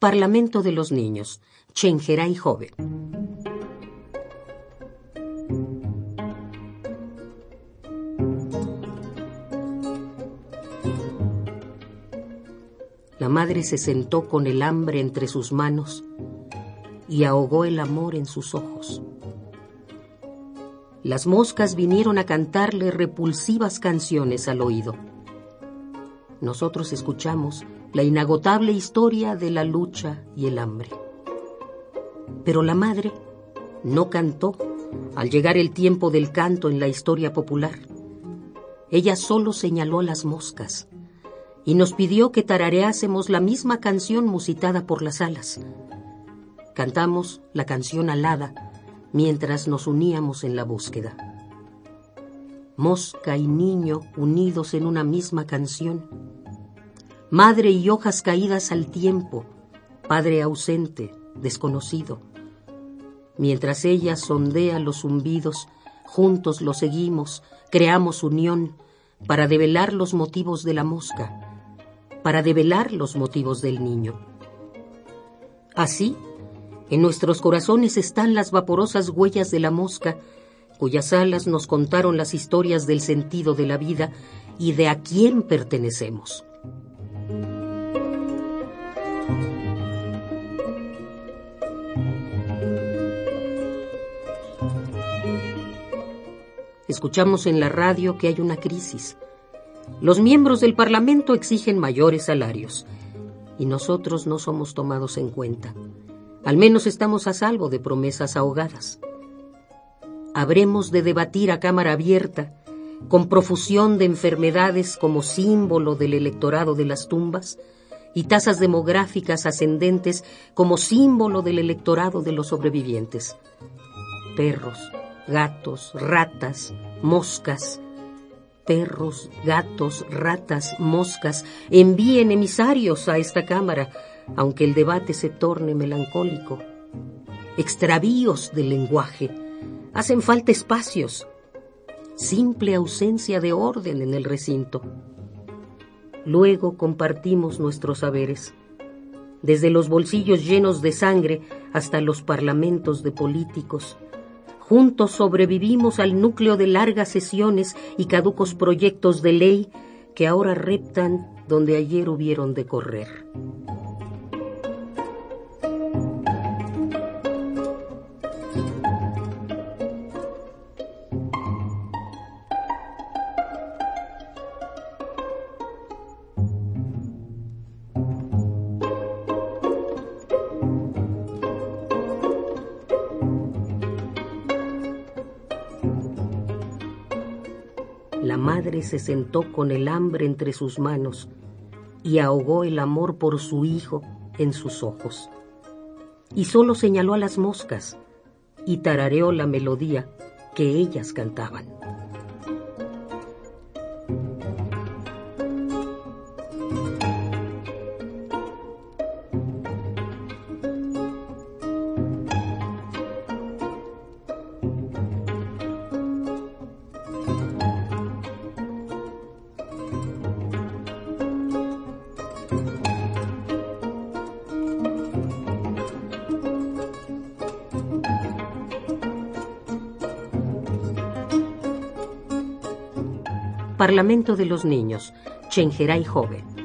Parlamento de los Niños, Chenjeray Joven. La madre se sentó con el hambre entre sus manos y ahogó el amor en sus ojos. Las moscas vinieron a cantarle repulsivas canciones al oído. Nosotros escuchamos la inagotable historia de la lucha y el hambre. Pero la madre no cantó al llegar el tiempo del canto en la historia popular. Ella solo señaló a las moscas y nos pidió que tarareásemos la misma canción musitada por las alas. Cantamos la canción alada mientras nos uníamos en la búsqueda. Mosca y niño unidos en una misma canción. Madre y hojas caídas al tiempo, padre ausente, desconocido. Mientras ella sondea los zumbidos, juntos lo seguimos, creamos unión para develar los motivos de la mosca, para develar los motivos del niño. Así, en nuestros corazones están las vaporosas huellas de la mosca, cuyas alas nos contaron las historias del sentido de la vida y de a quién pertenecemos. Escuchamos en la radio que hay una crisis. Los miembros del Parlamento exigen mayores salarios y nosotros no somos tomados en cuenta. Al menos estamos a salvo de promesas ahogadas. Habremos de debatir a cámara abierta, con profusión de enfermedades como símbolo del electorado de las tumbas y tasas demográficas ascendentes como símbolo del electorado de los sobrevivientes. Perros, gatos, ratas, moscas, perros, gatos, ratas, moscas, envíen emisarios a esta Cámara aunque el debate se torne melancólico. Extravíos del lenguaje. Hacen falta espacios. Simple ausencia de orden en el recinto. Luego compartimos nuestros saberes, desde los bolsillos llenos de sangre hasta los parlamentos de políticos. Juntos sobrevivimos al núcleo de largas sesiones y caducos proyectos de ley que ahora reptan donde ayer hubieron de correr. La madre se sentó con el hambre entre sus manos y ahogó el amor por su hijo en sus ojos. Y solo señaló a las moscas y tarareó la melodía que ellas cantaban. Parlamento de los Niños, Chenjeray Joven.